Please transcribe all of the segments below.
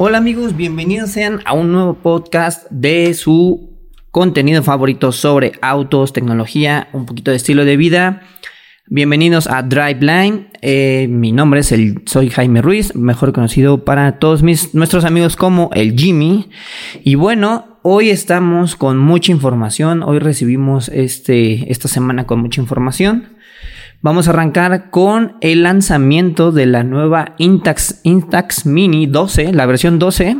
Hola amigos, bienvenidos sean a un nuevo podcast de su contenido favorito sobre autos, tecnología, un poquito de estilo de vida. Bienvenidos a Driveline. Eh, mi nombre es el, soy Jaime Ruiz, mejor conocido para todos mis, nuestros amigos como el Jimmy. Y bueno, hoy estamos con mucha información. Hoy recibimos este, esta semana con mucha información. Vamos a arrancar con el lanzamiento de la nueva Intax, Intax Mini 12, la versión 12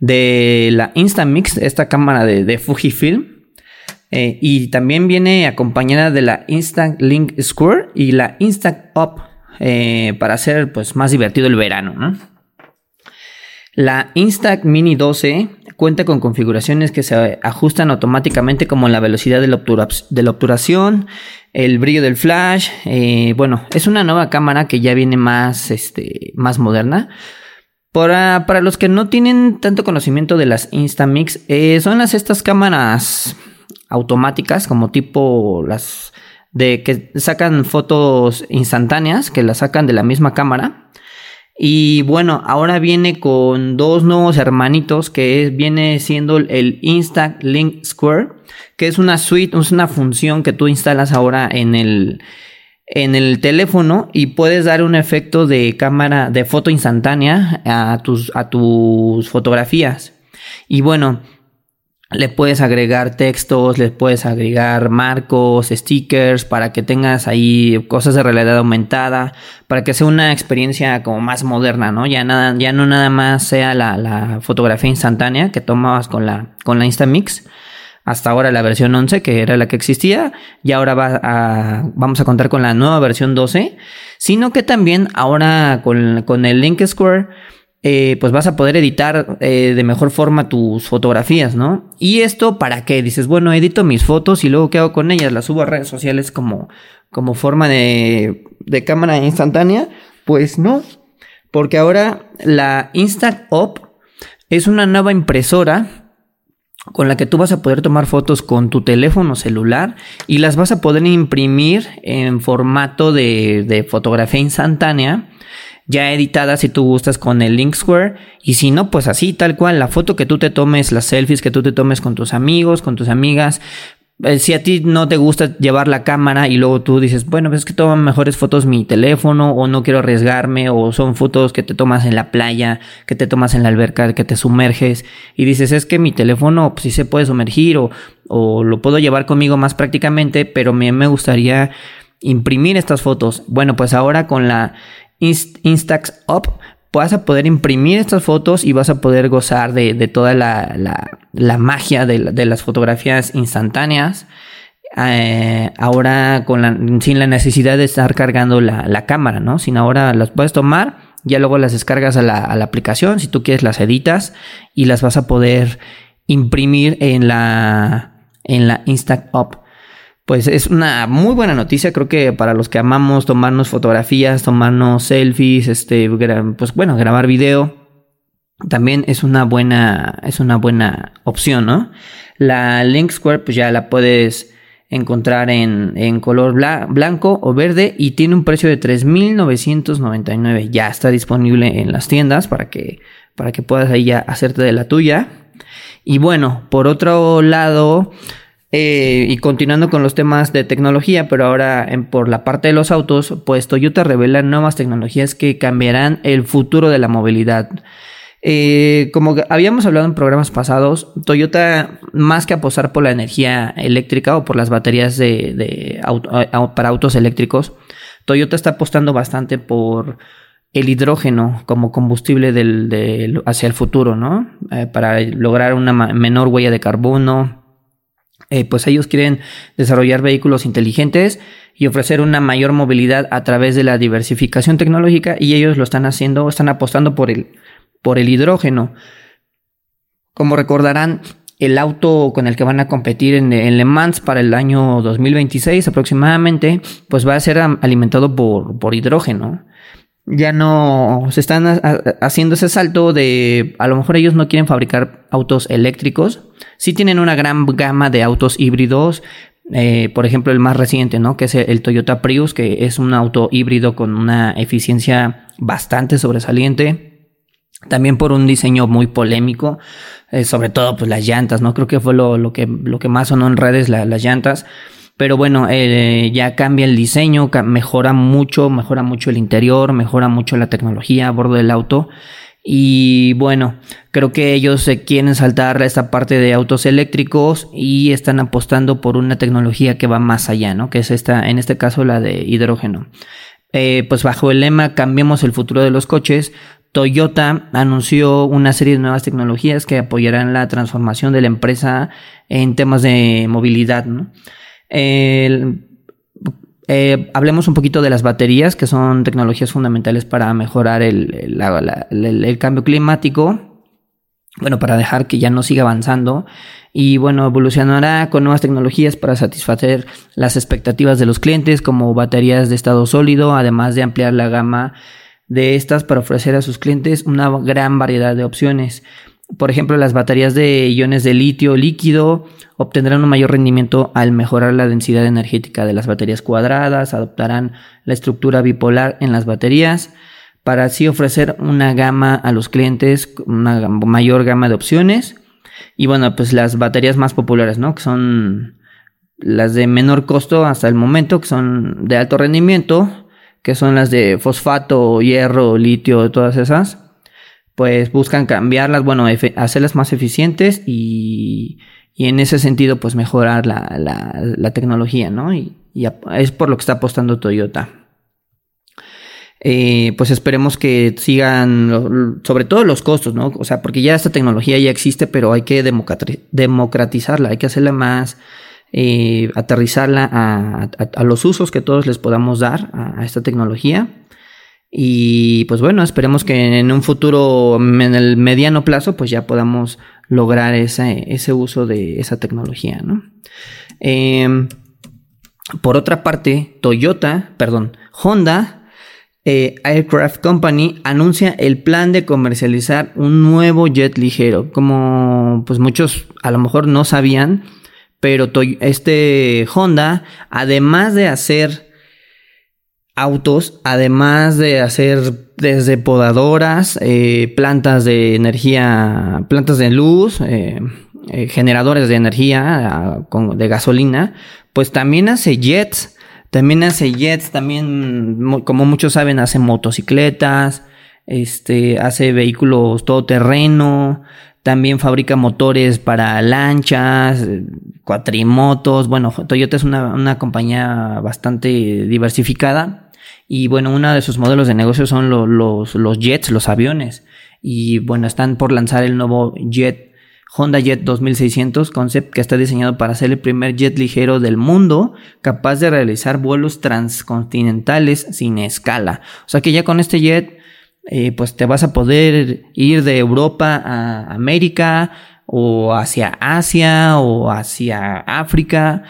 de la Instamix, esta cámara de, Fujifilm. Eh, y también viene acompañada de la Instant Link Square y la Instant Up eh, para hacer pues, más divertido el verano. La Instax Mini 12 cuenta con configuraciones que se ajustan automáticamente como la velocidad de la, obturación, el brillo del flash. Eh, bueno, es una nueva cámara que ya viene más, este, más moderna. Para, para los que no tienen tanto conocimiento de las Instamix, eh, son las estas cámaras automáticas como tipo las de que sacan fotos instantáneas, que las sacan de la misma cámara. Y bueno, ahora viene con dos nuevos hermanitos que viene siendo el Insta Link Square, que es una suite, es una función que tú instalas ahora en el, en el teléfono y puedes dar un efecto de cámara de foto instantánea a tus, a tus fotografías. Y bueno, le puedes agregar textos, le puedes agregar marcos, stickers, para que tengas ahí cosas de realidad aumentada, para que sea una experiencia como más moderna, ¿no? Ya, nada, ya no nada más sea la, fotografía instantánea que tomabas con la, con la Instamix, hasta ahora la versión 11, que era la que existía, y ahora va vamos a contar con la nueva versión 12, sino que también ahora con, con el Link Square, eh, pues vas a poder editar eh, de mejor forma tus fotografías, ¿no? Y esto para qué? Dices, bueno, edito mis fotos y luego qué hago con ellas, las subo a redes sociales como, como forma de, de cámara instantánea. Pues no, porque ahora la Instant Up es una nueva impresora con la que tú vas a poder tomar fotos con tu teléfono celular y las vas a poder imprimir en formato de, de fotografía instantánea ya editada si tú gustas con el Link Square. Y si no pues así tal cual. La foto que tú te tomes las selfies que tú te tomes con tus amigos con tus amigas. Eh, si a ti no te gusta llevar la cámara y luego tú dices, bueno, pues es que toman mejores fotos mi teléfono o no quiero arriesgarme o son fotos que te tomas en la playa, que te tomas en la alberca, que te sumerges. Y dices, es que mi teléfono pues, sí se puede sumergir o, o lo puedo llevar conmigo más prácticamente, pero me, me gustaría imprimir estas fotos. Bueno, pues ahora con la Instax Up, vas a poder imprimir estas fotos y vas a poder gozar de, toda la, magia de, las fotografías instantáneas. Eh, ahora sin la necesidad de estar cargando la, cámara, ¿no? Sin ahora las puedes tomar, ya luego las descargas a la, aplicación, si tú quieres las editas y las vas a poder imprimir en la, en la Instax Up pues es una muy buena noticia, creo que para los que amamos tomarnos fotografías, tomarnos selfies, este, pues bueno, grabar video, también es una buena, es una buena opción, ¿no? La Link Square, pues ya la puedes encontrar en, en color blanco o verde y tiene un precio de 3.999. Ya está disponible en las tiendas para que, para que puedas ahí ya hacerte de la tuya. Y bueno, por otro lado, eh, y continuando con los temas de tecnología, pero ahora por la parte de los autos, pues Toyota revela nuevas tecnologías que cambiarán el futuro de la movilidad. Eh, como habíamos hablado en programas pasados, Toyota, más que apostar por la energía eléctrica o por las baterías de, para autos eléctricos, Toyota está apostando bastante por el hidrógeno como combustible del, hacia el futuro, ¿no? Eh, para lograr una menor huella de carbono, eh, pues ellos quieren desarrollar vehículos inteligentes y ofrecer una mayor movilidad a través de la diversificación tecnológica y ellos lo están haciendo, están apostando por el, por el hidrógeno. Como recordarán, el auto con el que van a competir en, Le Mans para el año 2026 aproximadamente, pues va a ser alimentado por, por hidrógeno ya no se están haciendo ese salto de a lo mejor ellos no quieren fabricar autos eléctricos, sí tienen una gran gama de autos híbridos, eh, por ejemplo el más reciente, ¿no? Que es el Toyota Prius, que es un auto híbrido con una eficiencia bastante sobresaliente. también por un diseño muy polémico, eh, sobre todo pues las llantas, ¿no? Creo que fue lo, que, lo que más sonó en redes, las llantas. Pero bueno, eh, ya cambia el diseño, mejora mucho, mejora mucho el interior, mejora mucho la tecnología a bordo del auto. Y bueno, creo que ellos se quieren saltar esta parte de autos eléctricos y están apostando por una tecnología que va más allá, ¿no? Que es esta, en este caso la de hidrógeno. Eh, pues bajo el lema Cambiemos el futuro de los coches, Toyota anunció una serie de nuevas tecnologías que apoyarán la transformación de la empresa en temas de movilidad. Eh, hablemos un poquito de las baterías, que son tecnologías fundamentales para mejorar el, cambio climático. Bueno, para dejar que ya no siga avanzando. Y bueno, evolucionará con nuevas tecnologías para satisfacer las expectativas de los clientes, como baterías de estado sólido, además de ampliar la gama de estas para ofrecer a sus clientes una gran variedad de opciones. Por ejemplo, las baterías de iones de litio líquido obtendrán un mayor rendimiento al mejorar la densidad energética de las baterías cuadradas, adoptarán la estructura bipolar en las baterías para así ofrecer una gama a los clientes, una mayor gama de opciones. Y bueno, pues las baterías más populares, ¿no? Que son las de menor costo hasta el momento, que son de alto rendimiento, que son las de fosfato, hierro, litio, todas esas, pues buscan cambiarlas, bueno, hacerlas más eficientes y, y, en ese sentido, pues mejorar la, la, tecnología, ¿no? Y, es por lo que está apostando Toyota. Eh, pues esperemos que sigan, sobre todo los costos, ¿no? O sea, porque ya esta tecnología ya existe, pero hay que democratizarla, hay que hacerla más eh, aterrizarla a, los usos que todos les podamos dar a, esta tecnología. Y pues bueno, esperemos que en un futuro, en el mediano plazo, pues ya podamos lograr ese, ese uso de esa tecnología, ¿no? Em, por otra parte, Toyota, perdón, Honda eh, Aircraft Company anuncia el plan de comercializar un nuevo jet ligero. Como pues muchos a lo mejor no sabían, pero este Honda, además de hacer autos, además de hacer desde podadoras, eh, plantas de energía, plantas de luz, eh, eh, generadores de energía de gasolina, pues también hace jets, también hace jets, también, como muchos saben, hace motocicletas, este, hace vehículos todoterreno, también fabrica motores para lanchas, cuatrimotos. Bueno, Toyota es una, compañía bastante diversificada. Y bueno, uno de sus modelos de negocio son los, los jets, los aviones. Y bueno, están por lanzar el nuevo jet Honda Jet 2600 Concept que está diseñado para ser el primer jet ligero del mundo capaz de realizar vuelos transcontinentales sin escala. O sea que ya con este jet eh, pues te vas a poder ir de Europa a América o hacia Asia o hacia África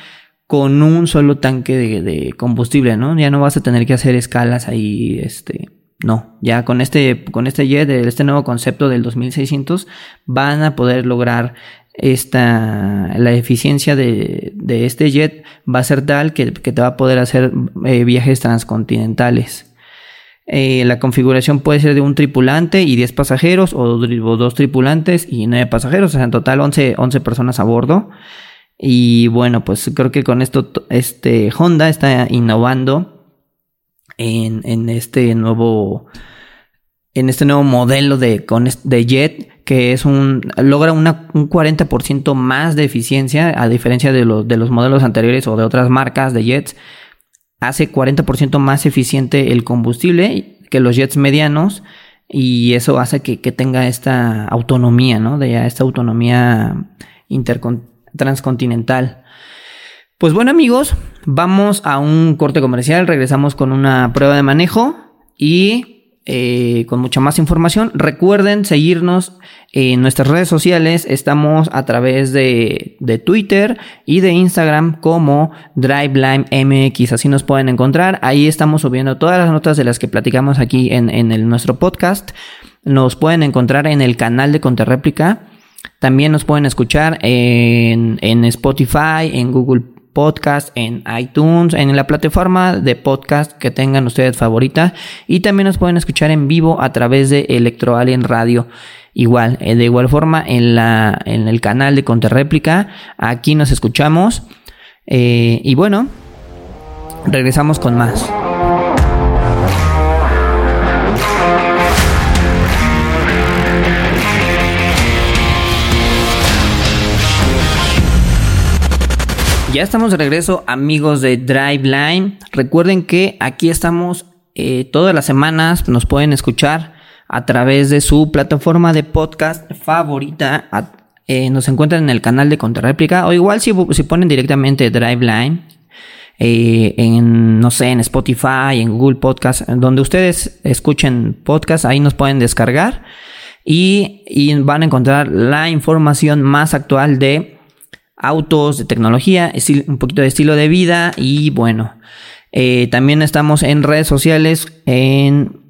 con un solo tanque de, combustible, ¿no? Ya no vas a tener que hacer escalas ahí, este, no, ya con este, con este jet, este nuevo concepto del 2600, van a poder lograr esta, la eficiencia de, este jet va a ser tal que, te va a poder hacer eh, viajes transcontinentales. Eh, la configuración puede ser de un tripulante y 10 pasajeros o, dos tripulantes y 9 pasajeros, o sea, en total 11, 11 personas a bordo. Y bueno, pues creo que con esto este Honda está innovando en, este nuevo en este nuevo modelo de, de jet que es un logra un 40% más de eficiencia a diferencia de de los modelos anteriores o de otras marcas de jets hace 40% más eficiente el combustible que los jets medianos y eso hace que, tenga esta autonomía, ¿no? De esta autonomía transcontinental. Pues bueno amigos, vamos a un corte comercial, regresamos con una prueba de manejo y eh, con mucha más información. Recuerden seguirnos en nuestras redes sociales. Estamos a través de, Twitter y de Instagram como DriveLine MX. Así nos pueden encontrar. Ahí estamos subiendo todas las notas de las que platicamos aquí en, en nuestro podcast. Nos pueden encontrar en el canal de Conterréplica. También nos pueden escuchar en, en Spotify, en Google Podcast, en iTunes, en la plataforma de podcast que tengan ustedes favorita. Y también nos pueden escuchar en vivo a través de Electro Alien Radio. Igual, eh, de igual forma, en, la, en el canal de Contrarréplica, aquí nos escuchamos. Eh, y bueno, regresamos con más. Ya estamos de regreso, amigos de Driveline. Recuerden que aquí estamos eh, todas las semanas, nos pueden escuchar a través de su plataforma de podcast favorita. Eh, nos encuentran en el canal de Contrarréplica o igual si, si ponen directamente Driveline eh, en, no sé, en Spotify, en Google Podcast, donde ustedes escuchen podcast, ahí nos pueden descargar y, van a encontrar la información más actual de autos, de tecnología, un poquito de estilo de vida y bueno, eh, también estamos en redes sociales, en,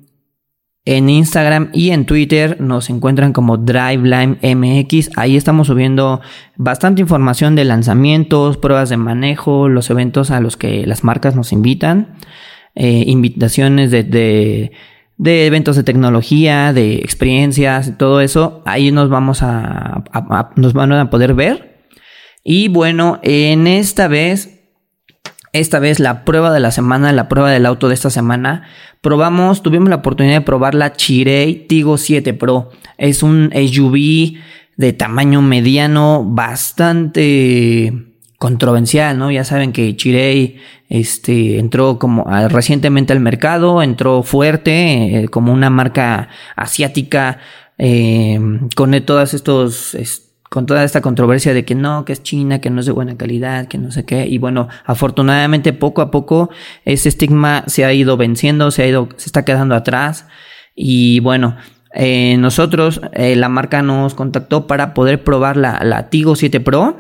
en Instagram y en Twitter nos encuentran como DriveLine MX. Ahí estamos subiendo bastante información de lanzamientos, pruebas de manejo, los eventos a los que las marcas nos invitan, eh, invitaciones de, de, de, eventos de tecnología, de experiencias, todo eso. Ahí nos vamos a, nos van a poder ver y bueno, en esta vez, esta vez la prueba de la semana, la prueba del auto de esta semana, probamos, tuvimos la oportunidad de probar la Chirei Tigo 7 Pro. Es un SUV de tamaño mediano bastante controversial, ¿no? Ya saben que Chirei este, entró como recientemente al mercado, entró fuerte eh, como una marca asiática eh, con todas estos con toda esta controversia de que no, que es China, que no es de buena calidad, que no sé qué. Y bueno, afortunadamente poco a poco ese estigma se ha ido venciendo, se ha ido, se está quedando atrás. Y bueno, eh, nosotros, eh, la marca nos contactó para poder probar la, la Tigo 7 Pro.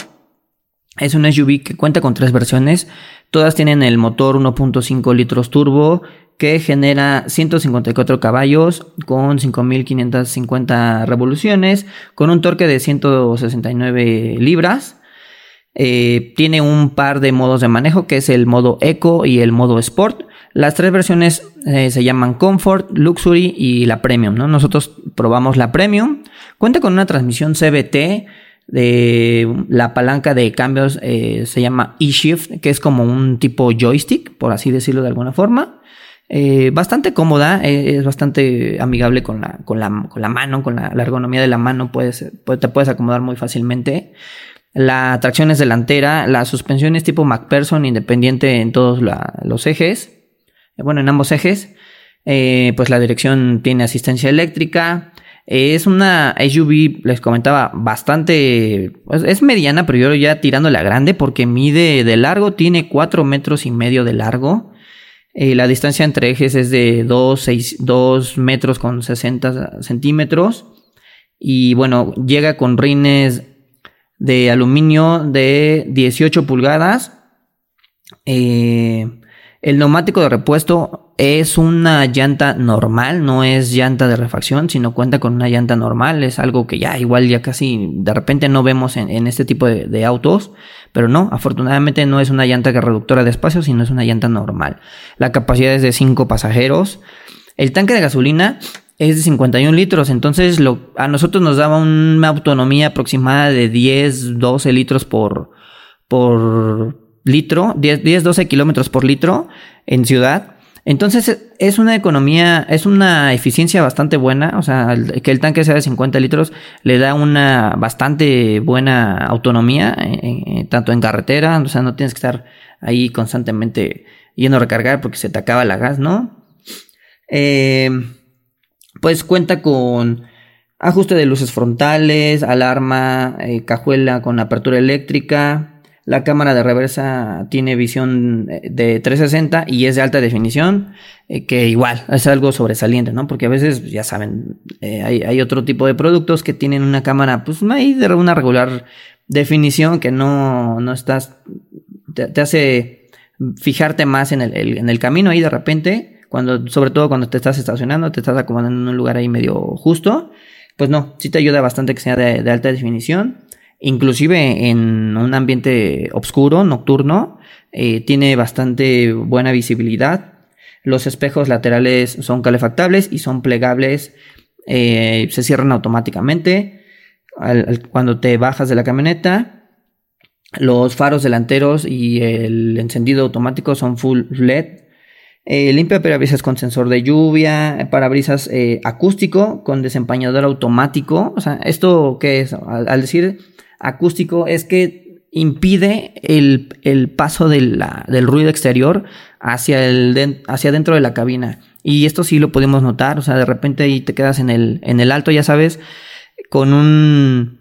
Es un SUV que cuenta con tres versiones. Todas tienen el motor 1.5 litros turbo que genera 154 caballos con 5550 revoluciones, con un torque de 169 libras. Eh, tiene un par de modos de manejo que es el modo Eco y el modo Sport. Las tres versiones eh, se llaman Comfort, Luxury y la Premium. ¿no? Nosotros probamos la Premium. Cuenta con una transmisión CBT. De la palanca de cambios eh, se llama eShift, que es como un tipo joystick, por así decirlo de alguna forma. Eh, bastante cómoda, eh, es bastante amigable con la, con la, con la mano, con la, ergonomía de la mano, puedes, te puedes acomodar muy fácilmente. La tracción es delantera, la suspensión es tipo MacPherson, independiente en todos los ejes, bueno, en ambos ejes. pues la dirección tiene asistencia eléctrica. Es una SUV, les comentaba, bastante. Pues, es mediana, pero yo ya tirando la grande porque mide de largo, tiene 4 metros y medio de largo. Eh, la distancia entre ejes es de 2, metros con 60 centímetros. Y bueno, llega con rines de aluminio de 18 pulgadas. Eh, el neumático de repuesto es una llanta normal, no es llanta de refacción, sino cuenta con una llanta normal. Es algo que ya igual ya casi de repente no vemos en, este tipo de, autos, pero no, afortunadamente no es una llanta reductora de espacio, sino es una llanta normal. La capacidad es de 5 pasajeros. El tanque de gasolina es de 51 litros, entonces a nosotros nos daba una autonomía aproximada de 10, 12 litros por, por, litro, 10, 12 kilómetros por litro en ciudad. Entonces es una economía, es una eficiencia bastante buena, o sea, que el tanque sea de 50 litros le da una bastante buena autonomía, eh, eh, tanto en carretera, o sea, no tienes que estar ahí constantemente yendo a recargar porque se te acaba la gas, ¿no? Eh, pues cuenta con ajuste de luces frontales, alarma, cajuela con apertura eléctrica, la cámara de reversa tiene visión eh, de 360 y es de alta definición, eh, que igual es algo sobresaliente, ¿no? Porque a veces, ya saben, eh, hay, otro tipo de productos que tienen una cámara, pues ahí de una regular definición que no, no estás, te, hace fijarte más en el, en el camino ahí de repente, cuando, sobre todo cuando te estás estacionando, te estás acomodando en un lugar ahí medio justo, pues no, sí te ayuda bastante que sea de alta definición. Inclusive en un ambiente oscuro, nocturno, eh, tiene bastante buena visibilidad. Los espejos laterales son calefactables y son plegables, eh, se cierran automáticamente cuando te bajas de la camioneta. Los faros delanteros y el encendido automático son full LED. Eh, limpia parabrisas con sensor de lluvia, parabrisas eh, acústico con desempañador automático. O sea, ¿esto qué es? Al, decir acústico es que impide el, paso del ruido exterior hacia, el hacia dentro de la cabina. Y esto sí lo podemos notar. O sea, de repente ahí te quedas en el, en el alto, ya sabes, con un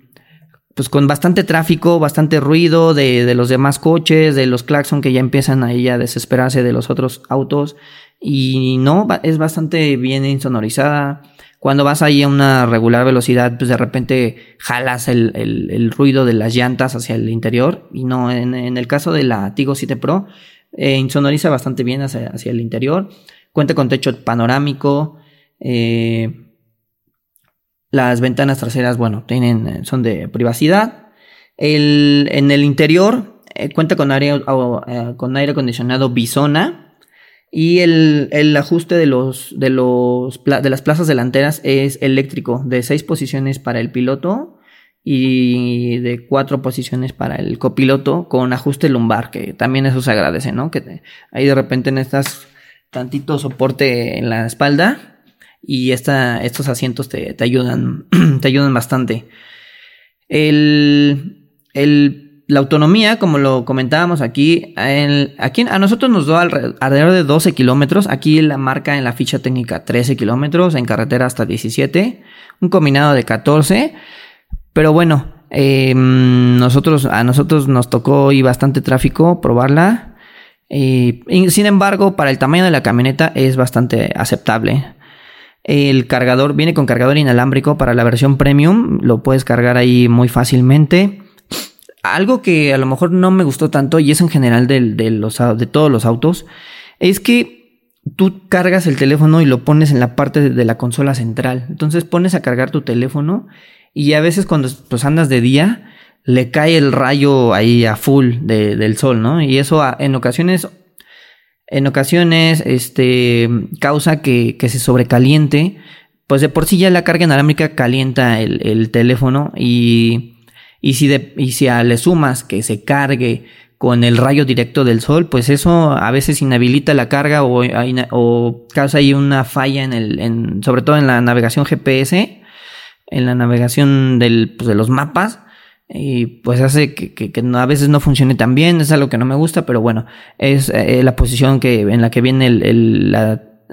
pues con bastante tráfico, bastante ruido de, los demás coches, de los claxon que ya empiezan ahí a desesperarse de los otros autos. Y no, es bastante bien insonorizada. Cuando vas ahí a una regular velocidad, pues de repente jalas el, ruido de las llantas hacia el interior. Y no, en, el caso de la Tigo 7 Pro, eh, insonoriza bastante bien hacia, hacia, el interior. Cuenta con techo panorámico. Eh, las ventanas traseras, bueno, tienen, eh, son de privacidad. El, en el interior cuenta con aire, con aire acondicionado Bisona. Y el, el, ajuste de, los, de, los, de las plazas delanteras es eléctrico, de seis posiciones para el piloto y de cuatro posiciones para el copiloto con ajuste lumbar, que también eso se agradece, ¿no? Que ahí de repente necesitas tantito soporte en la espalda y esta, estos asientos te, ayudan, te ayudan bastante. El, la autonomía, como lo comentábamos aquí, a nosotros nos da alrededor de 12 kilómetros. Aquí la marca en la ficha técnica 13 kilómetros, en carretera hasta 17, un combinado de 14. Pero bueno, em, nosotros, a nosotros nos tocó y bastante tráfico probarla. Eh, sin embargo, para el tamaño de la camioneta es bastante aceptable. El cargador viene con cargador inalámbrico para la versión premium, lo puedes cargar ahí muy fácilmente. Algo que a lo mejor no me gustó tanto y es en general de, los, de todos los autos, es que tú cargas el teléfono y lo pones en la parte de la consola central. Entonces pones a cargar tu teléfono y a veces cuando pues, andas de día le cae el rayo ahí a full del sol, ¿no? Y eso en ocasiones en ocasiones este, causa que, se sobrecaliente. Pues de por sí ya la carga inalámbrica calienta el, teléfono y, y, si de, y si le sumas que se cargue con el rayo directo del sol, pues eso a veces inhabilita la carga o, causa ahí una falla en el, en, sobre todo en la navegación GPS, en la navegación del, pues de los mapas y pues hace que, a veces no funcione tan bien, es algo que no me gusta, pero bueno, es eh, la posición que, en la que viene el,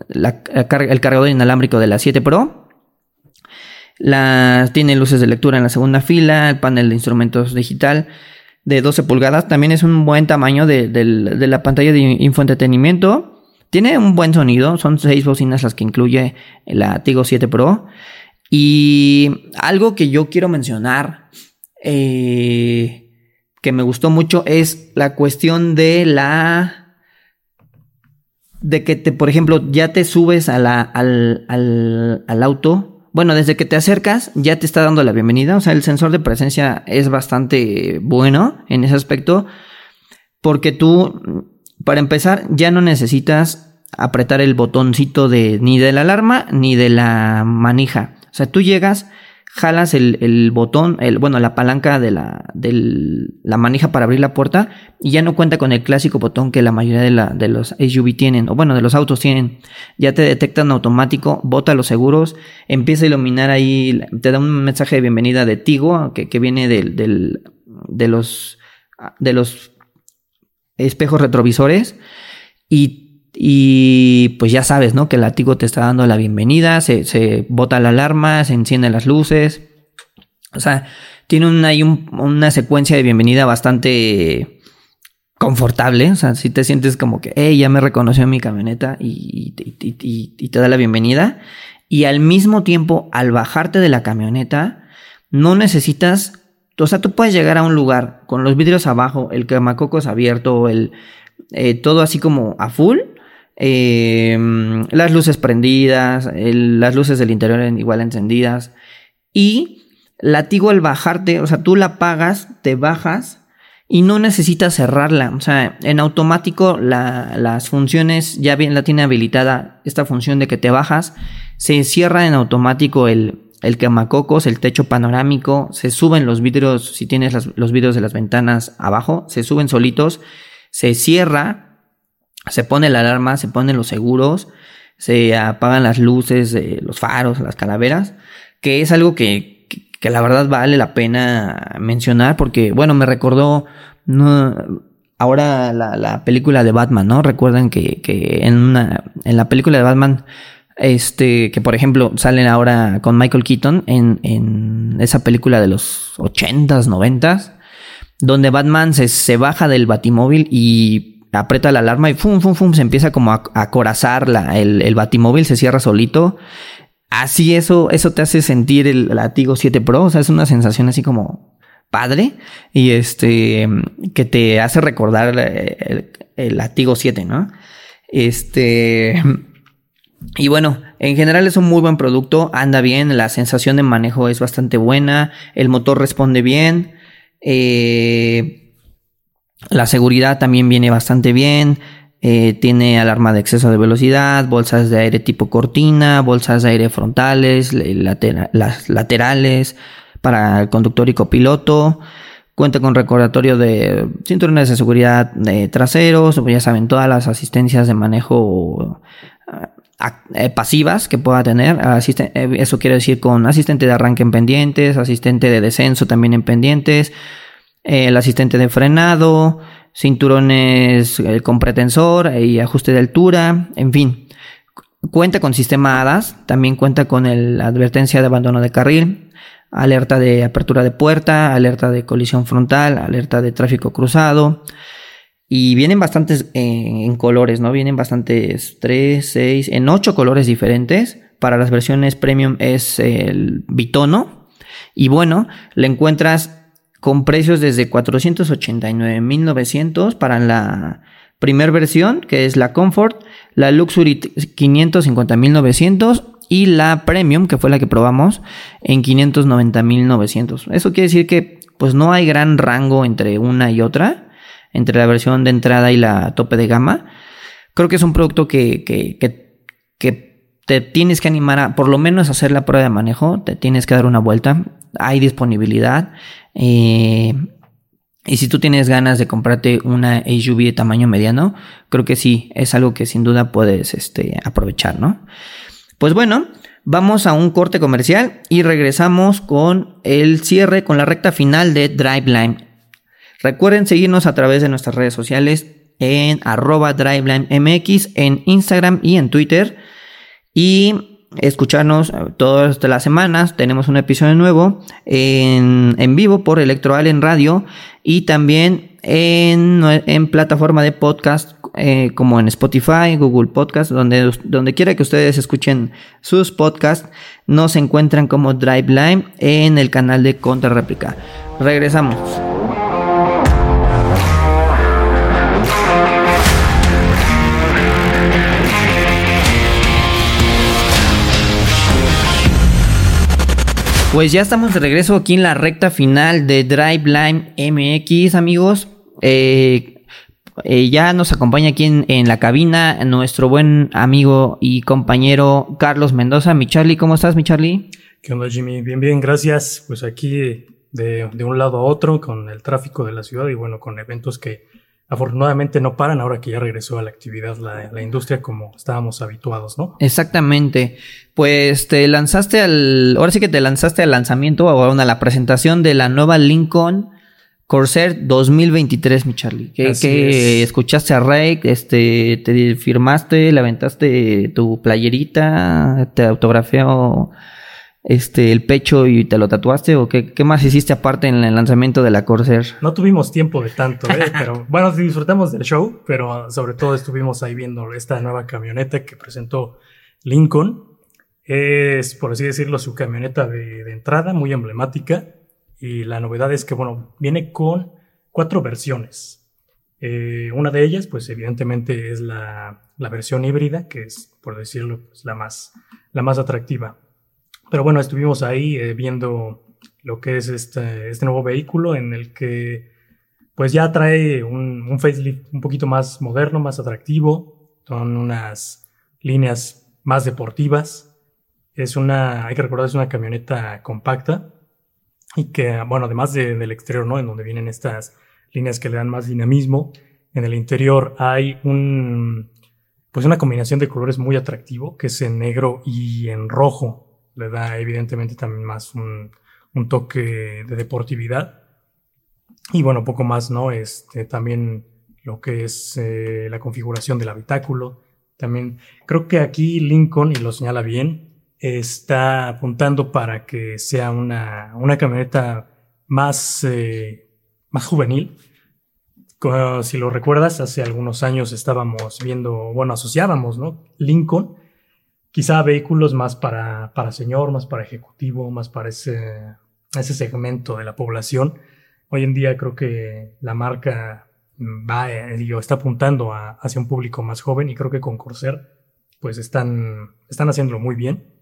el cargador inalámbrico de la 7 Pro. La, tiene luces de lectura en la segunda fila, el panel de instrumentos digital de 12 pulgadas, también es un buen tamaño de, de la pantalla de infoentretenimiento. Tiene un buen sonido, son seis bocinas las que incluye la Tigo 7 Pro. Y algo que yo quiero mencionar eh, que me gustó mucho es la cuestión de la... De que te, por ejemplo, ya te subes al, al, al auto. Bueno, desde que te acercas ya te está dando la bienvenida. O sea, el sensor de presencia es bastante bueno en ese aspecto. Porque tú, para empezar, ya no necesitas apretar el botoncito de ni de la alarma ni de la manija. O sea, tú llegas, jalas el, botón, el, bueno, la palanca de la, la manija para abrir la puerta y ya no cuenta con el clásico botón que la mayoría de, la, de los SUV tienen, o bueno, de los autos tienen. Ya te detectan automático, bota los seguros, empieza a iluminar ahí, te da un mensaje de bienvenida de Tigo que, que viene del, de los, de los espejos retrovisores y y pues ya sabes, ¿no? Que el látigo te está dando la bienvenida, se, se bota la alarma, se encienden las luces. O sea, tiene una, una secuencia de bienvenida bastante confortable. O sea, si te sientes como que, hey, ya me reconoció mi camioneta y, te da la bienvenida. Y al mismo tiempo, al bajarte de la camioneta, no necesitas. O sea, tú puedes llegar a un lugar con los vidrios abajo, el quemacocos abierto, el, eh, todo así como a full Em, las luces prendidas, las luces del interior igual encendidas y Latigo al bajarte, o sea, tú la pagas, te bajas y no necesitas cerrarla. O sea, en automático las funciones ya bien la tiene habilitada esta función de que te bajas, se cierra en automático el, el quemacocos, el techo panorámico, se suben los vidrios, si tienes los vidrios de las ventanas abajo, se suben solitos, se cierra, se pone la alarma, se ponen los seguros, se apagan las luces, de los faros, las calaveras, que es algo que, que, la verdad vale la pena mencionar porque, bueno, me recordó no, ahora la, la película de Batman, ¿no? Recuerden que, que en, una, en la película de Batman, este, que por ejemplo salen ahora con Michael Keaton en, en esa película de los 80s, 90s, donde Batman se, se baja del batimóvil y aprieta la alarma y fum, fum, fum, se empieza como a, acorazar la, el, el batimóvil, se cierra solito así eso, eso te hace sentir el latigo 7 Pro, o sea, es una sensación así como padre y este, que te hace recordar el, el, latigo 7, ¿no? Este, y bueno, en general es un muy buen producto, anda bien, la sensación de manejo es bastante buena, el motor responde bien, eh, la seguridad también viene bastante bien, eh, tiene alarma de exceso de velocidad, bolsas de aire tipo cortina, bolsas de aire frontales, las laterales para el conductor y copiloto. Cuenta con recordatorio de cinturones de seguridad de traseros, ya saben, todas las asistencias de manejo eh, pasivas que pueda tener. Eh, eso quiere decir con asistente de arranque en pendientes, asistente de descenso también en pendientes, el asistente de frenado, cinturones eh, con pretensor y ajuste de altura, en fin. Cuenta con sistema ADAS, también cuenta con la advertencia de abandono de carril, alerta de apertura de puerta, alerta de colisión frontal, alerta de tráfico cruzado. Y vienen bastantes eh, en colores, ¿no? Vienen bastantes 3, 6, en 8 colores diferentes. Para las versiones premium es el bitono. Y bueno, le encuentras con precios desde 489.900 para la primera versión, que es la Comfort, la Luxury 550.900 y la Premium, que fue la que probamos, en 590.900. Eso quiere decir que pues no hay gran rango entre una y otra, entre la versión de entrada y la tope de gama. Creo que es un producto que, que, que, que te tienes que animar a por lo menos hacer la prueba de manejo, te tienes que dar una vuelta, hay disponibilidad. Eh, y si tú tienes ganas de comprarte una SUV de tamaño mediano, creo que sí, es algo que sin duda puedes este, aprovechar, ¿no? Pues bueno, vamos a un corte comercial y regresamos con el cierre, con la recta final de DriveLine. Recuerden seguirnos a través de nuestras redes sociales en arroba DriveLineMX, en Instagram y en Twitter. Y escucharnos todas las semanas. Tenemos un episodio nuevo en, en vivo por Electro Allen Radio y también en, en plataforma de podcast eh, como en Spotify, Google Podcast, donde, donde quiera que ustedes escuchen sus podcasts, nos encuentran como Drive Line en el canal de Contra Réplica. Regresamos. Pues ya estamos de regreso aquí en la recta final de Drive Line MX, amigos. Eh, eh, ya nos acompaña aquí en, la cabina nuestro buen amigo y compañero Carlos Mendoza. Mi Charlie, ¿cómo estás, mi Charlie? ¿Qué onda, Jimmy? Bien, bien, gracias. Pues aquí de, de un lado a otro con el tráfico de la ciudad y bueno, con eventos que afortunadamente no paran ahora que ya regresó a la actividad la, industria como estábamos habituados, ¿no? Exactamente. Pues te lanzaste al, ahora sí que te lanzaste al lanzamiento o a la presentación de la nueva Lincoln Corsair 2023, mi Charlie. Que, escuchaste a Ray, este, te firmaste, le aventaste tu playerita, te autografió este, el pecho y te lo tatuaste o qué, qué más hiciste aparte en el lanzamiento de la Corsair? No tuvimos tiempo de tanto, ¿eh? pero bueno, disfrutamos del show, pero sobre todo estuvimos ahí viendo esta nueva camioneta que presentó Lincoln. Es, por así decirlo, su camioneta de, entrada, muy emblemática. Y la novedad es que, bueno, viene con cuatro versiones. Eh, una de ellas, pues evidentemente es la, la versión híbrida, que es, por decirlo, pues, la, más, la más atractiva. Pero bueno, estuvimos ahí eh, viendo lo que es este, este nuevo vehículo en el que pues ya trae un, un facelift un poquito más moderno, más atractivo, son unas líneas más deportivas. Es una, hay que recordar, es una camioneta compacta y que, bueno, además del exterior, ¿no? En donde vienen estas líneas que le dan más dinamismo. En el interior hay un, pues una combinación de colores muy atractivo, que es en negro y en rojo. Le da evidentemente también más un, un toque de deportividad. Y bueno, poco más, ¿no? Este, también lo que es eh, la configuración del habitáculo. También creo que aquí Lincoln, y lo señala bien, está apuntando para que sea una, una camioneta más, eh, más juvenil. si lo recuerdas, hace algunos años estábamos viendo, bueno, asociábamos, ¿no? Lincoln, quizá vehículos más para, para señor, más para ejecutivo, más para ese, ese segmento de la población Hoy en día creo que la marca va, digo, está apuntando hacia un público más joven y creo que con Corsair pues están, están haciéndolo muy bien.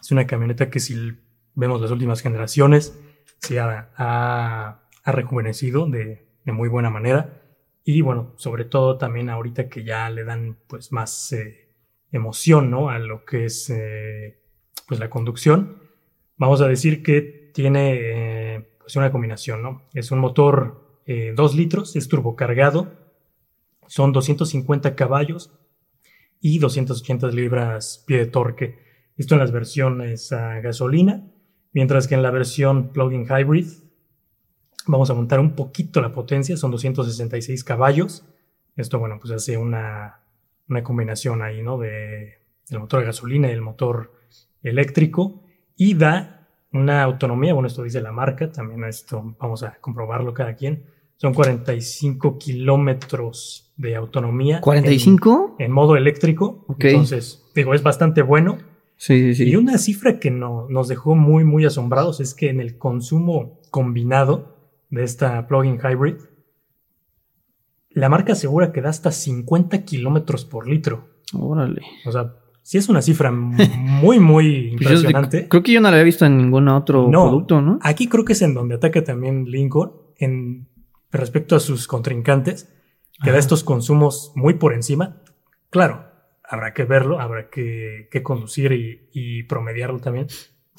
Es una camioneta que si vemos las últimas generaciones se ha, rejuvenecido de, muy buena manera y bueno, sobre todo también ahorita que ya le dan pues más eh, emoción ¿no? a lo que es eh, pues la conducción. Vamos a decir que tiene es una combinación, ¿no? Es un motor 2 eh, litros, es turbocargado, son 250 caballos y 280 libras pie de torque. Esto en las versiones a gasolina, mientras que en la versión plug-in hybrid vamos a montar un poquito la potencia, son 266 caballos. Esto, bueno, pues hace una, una combinación ahí, ¿no? De el motor de gasolina y el motor eléctrico y da una autonomía, bueno, esto dice la marca, también esto vamos a comprobarlo cada quien. Son 45 kilómetros de autonomía. ¿45? En, modo eléctrico. Entonces, digo, es bastante bueno. Sí, sí, sí. Y una cifra que no, nos dejó muy, muy asombrados es que en el consumo combinado de esta plug-in hybrid, la marca asegura que da hasta 50 kilómetros por litro. Órale. O sea, sí es una cifra muy, muy pues impresionante. creo que yo no la había visto en ningún otro producto, ¿no? Aquí creo que es en donde ataca también Lincoln en respecto a sus contrincantes, que da estos consumos muy por encima. Claro, habrá que verlo, habrá que, conducir y, promediarlo también.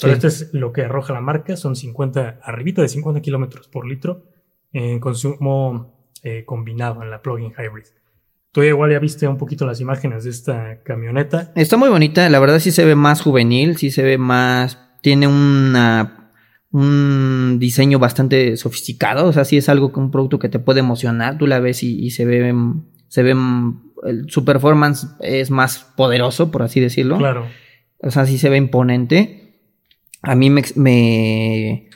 Pero esto es lo que arroja la marca, son 50, arribita de 50 kilómetros por litro en consumo eh, combinado en la plug-in hybrid. Tú igual ya viste un poquito las imágenes de esta camioneta. Está muy bonita, la verdad sí se ve más juvenil, sí se ve más, tiene una, un diseño bastante sofisticado, o sea, sí es algo que un producto que te puede emocionar, tú la ves y, se ve, se ve, su performance es más poderoso, por así decirlo. Claro. O sea, sí se ve imponente. A mí me, me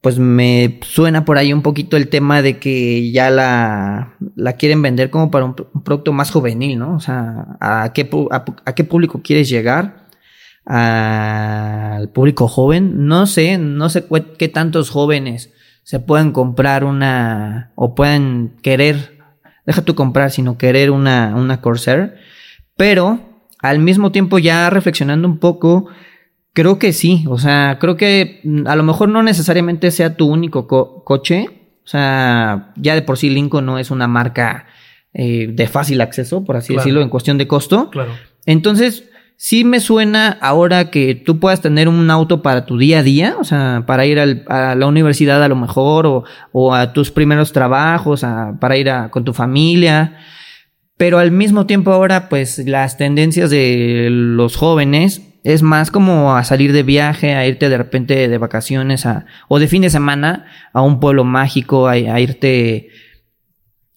pues me suena por ahí un poquito el tema de que ya la, la quieren vender como para un, producto más juvenil, ¿no? O sea, ¿a qué, a, qué público quieres llegar? Al público joven. No sé, no sé qué tantos jóvenes se pueden comprar una o pueden querer, deja tú comprar, sino querer una, una Corsair. Pero al mismo tiempo ya reflexionando un poco, Creo que sí, o sea, creo que mm, a lo mejor no necesariamente sea tu único coche, o sea, ya de por sí Lincoln no es una marca eh, de fácil acceso, por así decirlo, en cuestión de costo. Claro. Entonces, sí me suena ahora que tú puedas tener un auto para tu día a día, o sea, para ir a la universidad a lo mejor, o, a tus primeros trabajos, para ir a, con tu familia. Pero al mismo tiempo ahora, pues las tendencias de los jóvenes es más como a salir de viaje, a irte de repente de vacaciones a, o de fin de semana a un pueblo mágico, a, irte,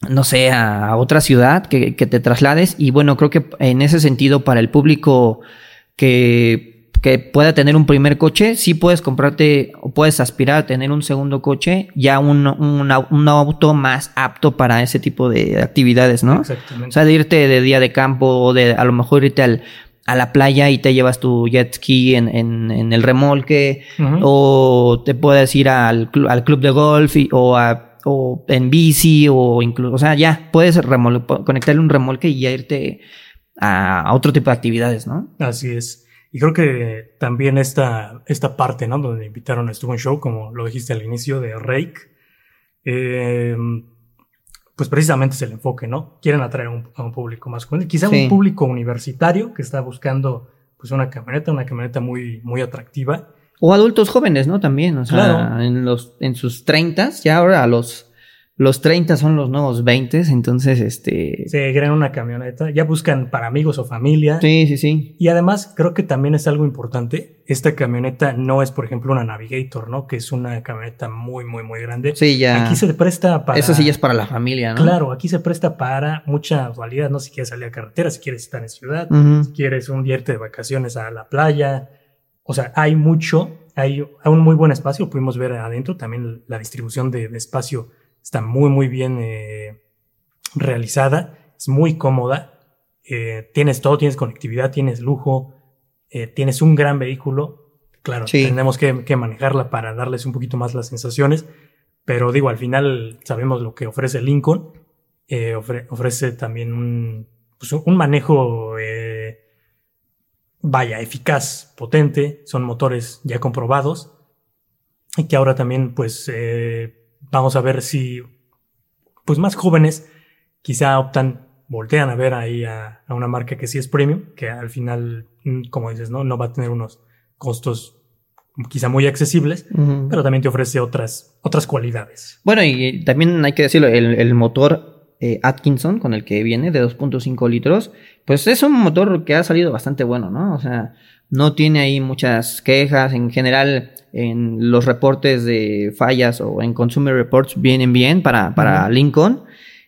no sé, a, otra ciudad que, que, te traslades. Y bueno, creo que en ese sentido, para el público que, que pueda tener un primer coche, sí puedes comprarte o puedes aspirar a tener un segundo coche, ya un, un, un auto más apto para ese tipo de actividades, ¿no? Exactamente. O sea, de irte de día de campo o de a lo mejor irte al a la playa y te llevas tu jet ski en, en, el remolque, o te puedes ir al, al club de golf o, a, o en bici, o incluso, o sea, ya puedes conectarle un remolque y ya irte a, otro tipo de actividades, ¿no? Así es. Y creo que también esta, esta parte, ¿no? Donde invitaron a Steven Show, como lo dijiste al inicio, de Rake, eh, pues precisamente es el enfoque, ¿no? Quieren atraer a un, público más joven, quizá un público universitario que está buscando pues una camioneta, una camioneta muy, muy atractiva. O adultos jóvenes, ¿no? También, o sea, en, los, en sus treintas, ya ahora a los los 30 son los nuevos 20, entonces este... Se crean una camioneta, ya buscan para amigos o familia. Sí, sí, sí. Y además creo que también es algo importante, esta camioneta no es por ejemplo una Navigator, ¿no? Que es una camioneta muy, muy, muy grande. Sí, ya. Aquí se presta para... Eso sí ya es para la familia, ¿no? Claro, aquí se presta para mucha dualidad, ¿no? Si quieres salir a carretera, si quieres estar en ciudad, si quieres un día de vacaciones a la playa. O sea, hay mucho, hay un muy buen espacio, pudimos ver adentro también la distribución de, de espacio Está muy, muy bien eh, realizada. Es muy cómoda. Eh, tienes todo, tienes conectividad, tienes lujo, eh, tienes un gran vehículo. Claro, tenemos que, manejarla para darles un poquito más las sensaciones. Pero digo, al final sabemos lo que ofrece Lincoln. ofrece también un, pues, un manejo, vaya, eficaz, potente. Son motores ya comprobados. Y que ahora también, pues, Vamos a ver si, pues más jóvenes quizá optan, voltean a ver ahí a, una marca que sí es premium, que al final, mm, como dices, ¿no? No va a tener unos costos quizá muy accesibles, pero también te ofrece otras, otras cualidades. Bueno, y también hay que decirlo, el, motor eh, Atkinson con el que viene de 2.5 litros, pues es un motor que ha salido bastante bueno, ¿no? O sea, no tiene ahí muchas quejas. En general, en los reportes de fallas o en Consumer Reports vienen bien para, para Lincoln.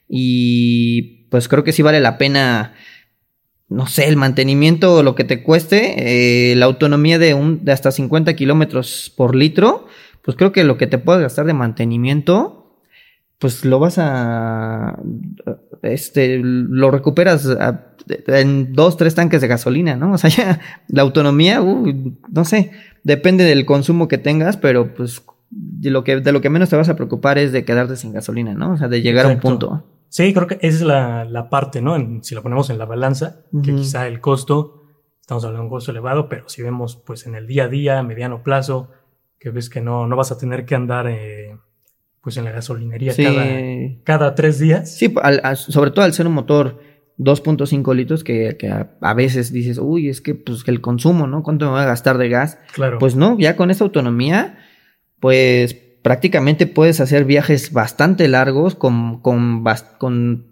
Y pues creo que sí vale la pena, no sé, el mantenimiento o lo que te cueste, eh, la autonomía de, un, de hasta 50 kilómetros por litro. Pues creo que lo que te puedes gastar de mantenimiento pues lo vas a, este, lo recuperas en dos, tres tanques de gasolina, ¿no? O sea, ya la autonomía, no sé, depende del consumo que tengas, pero pues de lo que, de lo que menos te vas a preocupar es de quedarte sin gasolina, ¿no? O sea, de llegar a un punto. Sí, creo que esa es la, la parte, ¿no? si lo ponemos en la balanza, que quizá el costo, estamos hablando de un costo elevado, pero si vemos pues en el día a día, mediano plazo, que ves que no, no vas a tener que andar... Eh, pues en la gasolinería cada, tres días. Sí, sobre todo al ser un motor 2.5 litros que, a, veces dices, uy, es que pues el consumo, ¿no? ¿Cuánto me voy a gastar de gas? Claro. Pues no, ya con esa autonomía, pues prácticamente puedes hacer viajes bastante largos con, con, con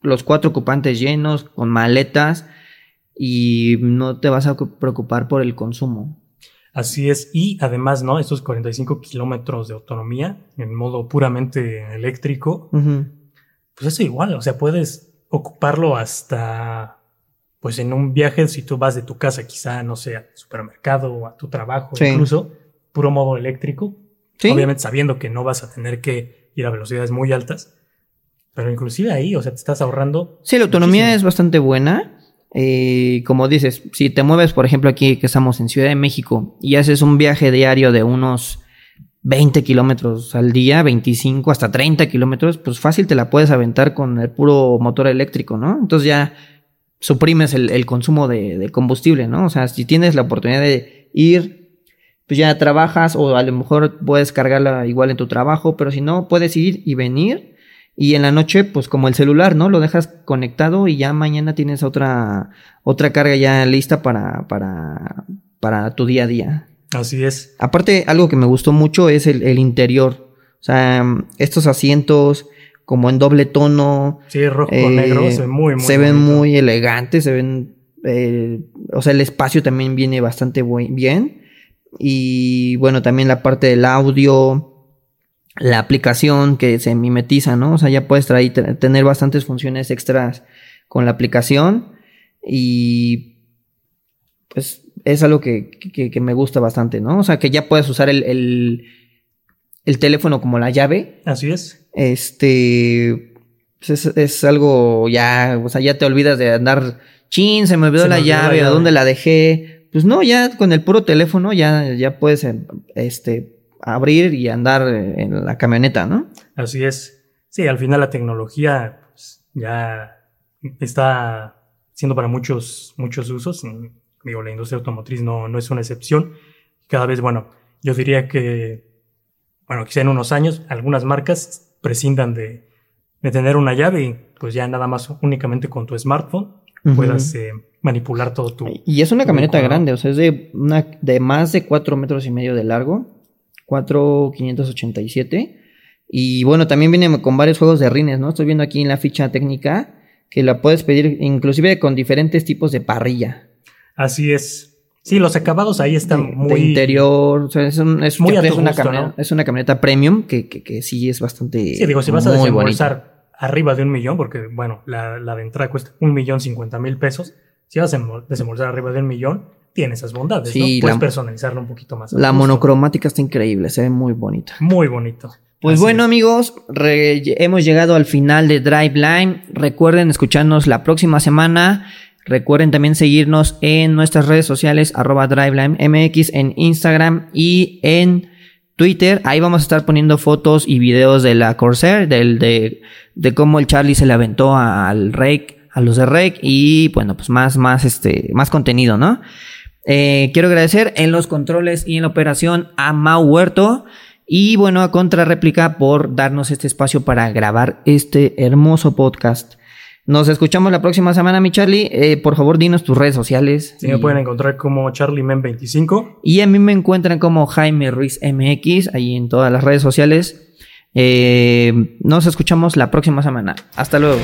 los cuatro ocupantes llenos, con maletas y no te vas a preocupar por el consumo. Así es, y además, ¿no? Estos 45 kilómetros de autonomía en modo puramente eléctrico, pues eso igual, o sea, puedes ocuparlo hasta, pues en un viaje, si tú vas de tu casa quizá, no sé, al supermercado o a tu trabajo, incluso, puro modo eléctrico, obviamente sabiendo que no vas a tener que ir a velocidades muy altas, pero inclusive ahí, o sea, te estás ahorrando. Sí, la autonomía es bastante buena. Eh, como dices, si te mueves, por ejemplo, aquí que estamos en Ciudad de México y haces un viaje diario de unos 20 kilómetros al día, 25 hasta 30 kilómetros, pues fácil te la puedes aventar con el puro motor eléctrico, ¿no? Entonces ya suprimes el, consumo de, combustible, ¿no? O sea, si tienes la oportunidad de ir, pues ya trabajas o a lo mejor puedes cargarla igual en tu trabajo, pero si no, puedes ir y venir y en la noche, pues como el celular, ¿no? Lo dejas conectado y ya mañana tienes otra, otra carga ya lista para, para, para tu día a día. Así es. Aparte, algo que me gustó mucho es el, el interior. O sea, estos asientos como en doble tono. Sí, rojo con negro, se ven muy, muy Se ven muy elegantes, se ven... Eh, o sea, el espacio también viene bastante bien. Y bueno, también la parte del audio la aplicación que se mimetiza, ¿no? O sea, ya puedes traer, tener bastantes funciones extras con la aplicación y pues es algo que, que, me gusta bastante, ¿no? O sea, que ya puedes usar el, el, teléfono como la llave. Así es. Este, pues es, algo ya, o sea, ya te olvidas de andar, chin, se me olvidó la, llave, ¿a dónde la dejé? Pues no, ya con el puro teléfono ya, ya puedes, este, abrir y andar en la camioneta, ¿no? Así es. Sí, al final la tecnología pues, ya está siendo para muchos, muchos usos. Digo, la industria automotriz no, no es una excepción. Cada vez, bueno, yo diría que, bueno, quizá en unos años algunas marcas prescindan de, de tener una llave y pues ya nada más únicamente con tu smartphone puedas eh, manipular todo tu... Y es una camioneta grande, o sea, es de, una, de más de 4 metros y medio de largo, 4,587. Y bueno, también viene con varios juegos de rines, ¿no? Estoy viendo aquí en la ficha técnica que la puedes pedir inclusive con diferentes tipos de parrilla. Así es. Sí, los acabados ahí están muy... interior, o sea, es, un, es, muy es, una camioneta, es una camioneta premium que, que, que, sí es bastante... Sí, digo, si vas a desembolsar arriba de un millón, porque bueno, la, la de entrada cuesta un millón cincuenta mil pesos. Si vas a desembolsar arriba de un millón, tiene esas bondades, ¿no? Puedes personalizarlo un poquito más. La monocromática está increíble, se ve muy bonita. Muy bonito. Pues bueno, amigos, hemos llegado al final de Drive Line. Recuerden escucharnos la próxima semana. Recuerden también seguirnos en nuestras redes sociales, arroba MX, en Instagram y en Twitter. Ahí vamos a estar poniendo fotos y videos de la Corsair, del, de, de cómo el Charlie se le aventó al Rake, a los de Rake y bueno, pues más, más, este, más contenido, ¿no? Eh, quiero agradecer en los controles y en la operación a Mau Huerto y bueno, a Contrarréplica por darnos este espacio para grabar este hermoso podcast. Nos escuchamos la próxima semana, mi Charlie. Eh, por favor, dinos tus redes sociales. Sí, me pueden encontrar como CharlieMen25. Y a mí me encuentran como Jaime Ruiz MX, ahí en todas las redes sociales. Eh, nos escuchamos la próxima semana. Hasta luego.